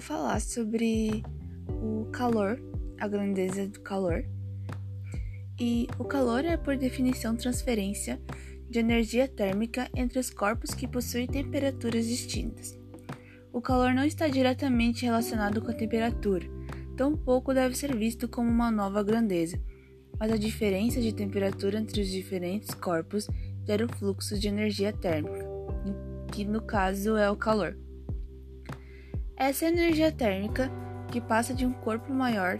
falar sobre o calor, a grandeza do calor. E o calor é, por definição, transferência de energia térmica entre os corpos que possuem temperaturas distintas. O calor não está diretamente relacionado com a temperatura, tampouco deve ser visto como uma nova grandeza, mas a diferença de temperatura entre os diferentes corpos gera o fluxo de energia térmica, que no caso é o calor. Essa energia térmica que passa de um corpo maior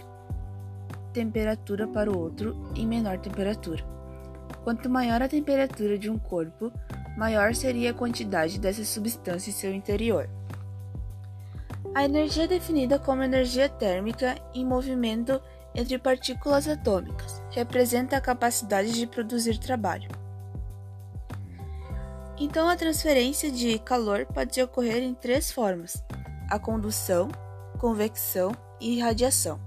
temperatura para o outro em menor temperatura. Quanto maior a temperatura de um corpo, maior seria a quantidade dessa substância em seu interior. A energia é definida como energia térmica em movimento entre partículas atômicas representa a capacidade de produzir trabalho. Então, a transferência de calor pode ocorrer em três formas: a condução, convecção e irradiação.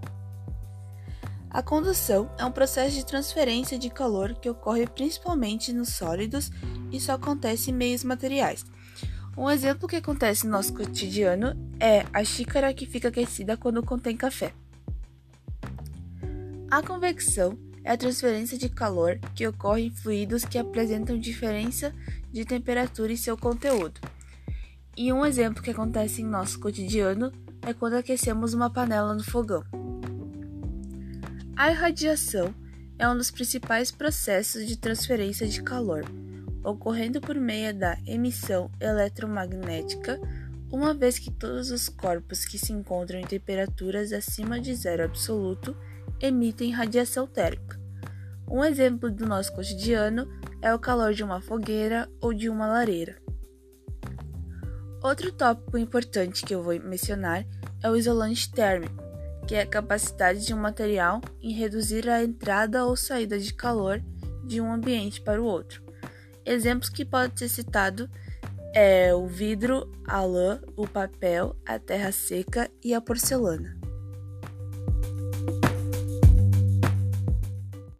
A condução é um processo de transferência de calor que ocorre principalmente nos sólidos e só acontece em meios materiais, um exemplo que acontece no nosso cotidiano é a xícara que fica aquecida quando contém café. A convecção é a transferência de calor que ocorre em fluidos que apresentam diferença de temperatura em seu conteúdo. E um exemplo que acontece em nosso cotidiano é quando aquecemos uma panela no fogão. A irradiação é um dos principais processos de transferência de calor ocorrendo por meio da emissão eletromagnética, uma vez que todos os corpos que se encontram em temperaturas acima de zero absoluto emitem radiação térmica. Um exemplo do nosso cotidiano é o calor de uma fogueira ou de uma lareira. Outro tópico importante que eu vou mencionar é o isolante térmico, que é a capacidade de um material em reduzir a entrada ou saída de calor de um ambiente para o outro. Exemplos que podem ser citados é o vidro, a lã, o papel, a terra seca e a porcelana.